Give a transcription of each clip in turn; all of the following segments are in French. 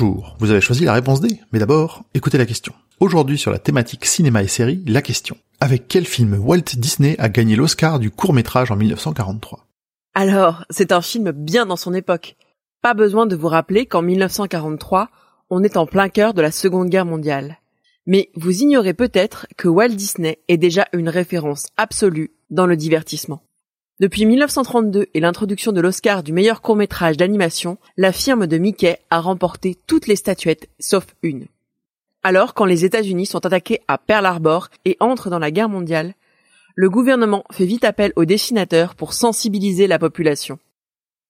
Bonjour, vous avez choisi la réponse D, mais d'abord, écoutez la question. Aujourd'hui sur la thématique cinéma et série, la question. Avec quel film Walt Disney a gagné l'Oscar du court métrage en 1943 Alors, c'est un film bien dans son époque. Pas besoin de vous rappeler qu'en 1943, on est en plein cœur de la Seconde Guerre mondiale. Mais vous ignorez peut-être que Walt Disney est déjà une référence absolue dans le divertissement. Depuis 1932 et l'introduction de l'Oscar du meilleur court-métrage d'animation, la firme de Mickey a remporté toutes les statuettes sauf une. Alors, quand les États-Unis sont attaqués à Pearl Harbor et entrent dans la guerre mondiale, le gouvernement fait vite appel aux dessinateurs pour sensibiliser la population.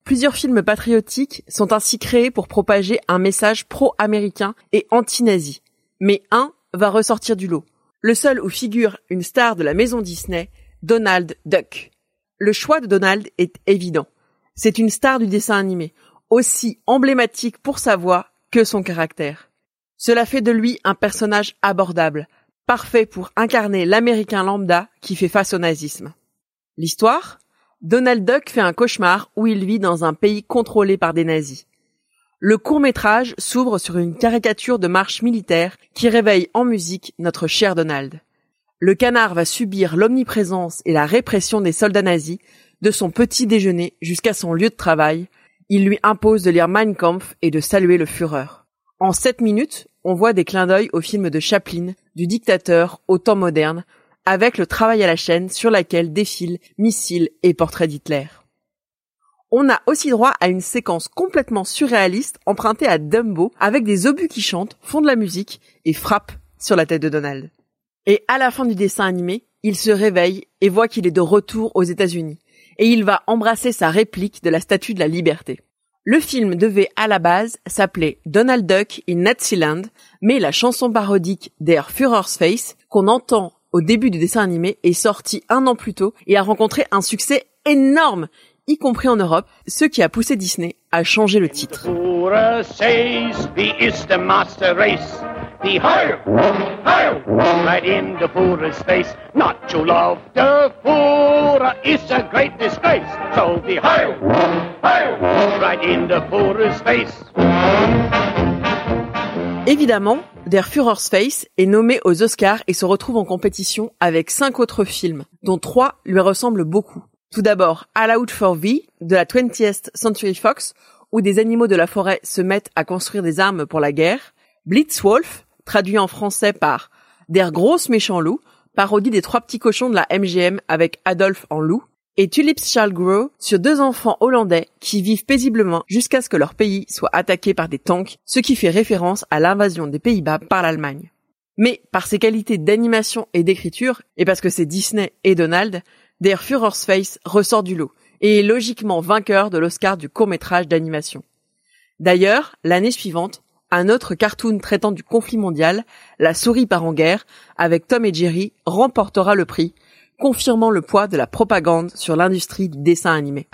Plusieurs films patriotiques sont ainsi créés pour propager un message pro-américain et anti-nazi. Mais un va ressortir du lot. Le seul où figure une star de la maison Disney, Donald Duck. Le choix de Donald est évident. C'est une star du dessin animé, aussi emblématique pour sa voix que son caractère. Cela fait de lui un personnage abordable, parfait pour incarner l'américain lambda qui fait face au nazisme. L'histoire? Donald Duck fait un cauchemar où il vit dans un pays contrôlé par des nazis. Le court métrage s'ouvre sur une caricature de marche militaire qui réveille en musique notre cher Donald le canard va subir l'omniprésence et la répression des soldats nazis de son petit déjeuner jusqu'à son lieu de travail. Il lui impose de lire Mein Kampf et de saluer le Führer. En sept minutes, on voit des clins d'œil au film de Chaplin, du dictateur au temps moderne, avec le travail à la chaîne sur laquelle défilent missiles et portraits d'Hitler. On a aussi droit à une séquence complètement surréaliste empruntée à Dumbo avec des obus qui chantent, font de la musique et frappent sur la tête de Donald. Et à la fin du dessin animé, il se réveille et voit qu'il est de retour aux États-Unis. Et il va embrasser sa réplique de la Statue de la Liberté. Le film devait à la base s'appeler Donald Duck in Naziland, mais la chanson parodique Der Führer's Face, qu'on entend au début du dessin animé, est sortie un an plus tôt et a rencontré un succès énorme, y compris en Europe, ce qui a poussé Disney à changer le titre. The Heil, Heil, right in the Führer's face. Not to love the Führer is a great disgrace. So the Heil, Heil, right in the Führer's face. Évidemment, Der Führer's Face est nommé aux Oscars et se retrouve en compétition avec cinq autres films, dont trois lui ressemblent beaucoup. Tout d'abord, All Out for V de la 20th Century Fox, où des animaux de la forêt se mettent à construire des armes pour la guerre. Blitzwolf traduit en français par Der grosses méchants loups, parodie des trois petits cochons de la MGM avec Adolphe en loup, et Tulips Shall Grow sur deux enfants hollandais qui vivent paisiblement jusqu'à ce que leur pays soit attaqué par des tanks, ce qui fait référence à l'invasion des Pays-Bas par l'Allemagne. Mais par ses qualités d'animation et d'écriture, et parce que c'est Disney et Donald, Der Führer's Face ressort du lot et est logiquement vainqueur de l'Oscar du court-métrage d'animation. D'ailleurs, l'année suivante, un autre cartoon traitant du conflit mondial, La souris part en guerre, avec Tom et Jerry, remportera le prix, confirmant le poids de la propagande sur l'industrie du dessin animé.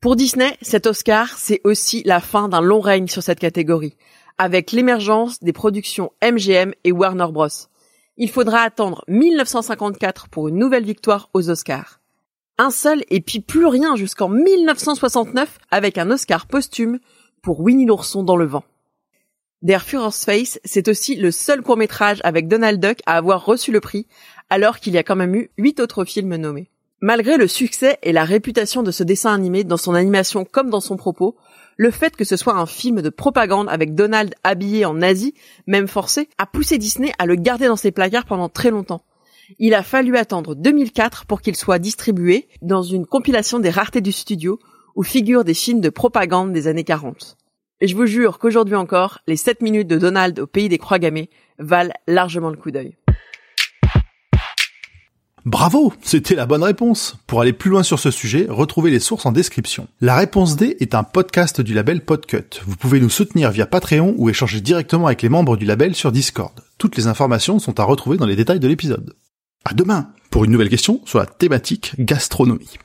Pour Disney, cet Oscar, c'est aussi la fin d'un long règne sur cette catégorie, avec l'émergence des productions MGM et Warner Bros. Il faudra attendre 1954 pour une nouvelle victoire aux Oscars. Un seul et puis plus rien jusqu'en 1969 avec un Oscar posthume pour Winnie l'ourson dans le vent. Der Führer's Face, c'est aussi le seul court-métrage avec Donald Duck à avoir reçu le prix, alors qu'il y a quand même eu huit autres films nommés. Malgré le succès et la réputation de ce dessin animé dans son animation comme dans son propos, le fait que ce soit un film de propagande avec Donald habillé en nazi, même forcé, a poussé Disney à le garder dans ses placards pendant très longtemps. Il a fallu attendre 2004 pour qu'il soit distribué dans une compilation des raretés du studio où figurent des films de propagande des années 40. Et je vous jure qu'aujourd'hui encore, les 7 minutes de Donald au pays des croix gammées valent largement le coup d'œil. Bravo, c'était la bonne réponse. Pour aller plus loin sur ce sujet, retrouvez les sources en description. La réponse D est un podcast du label Podcut. Vous pouvez nous soutenir via Patreon ou échanger directement avec les membres du label sur Discord. Toutes les informations sont à retrouver dans les détails de l'épisode. À demain pour une nouvelle question sur la thématique gastronomie.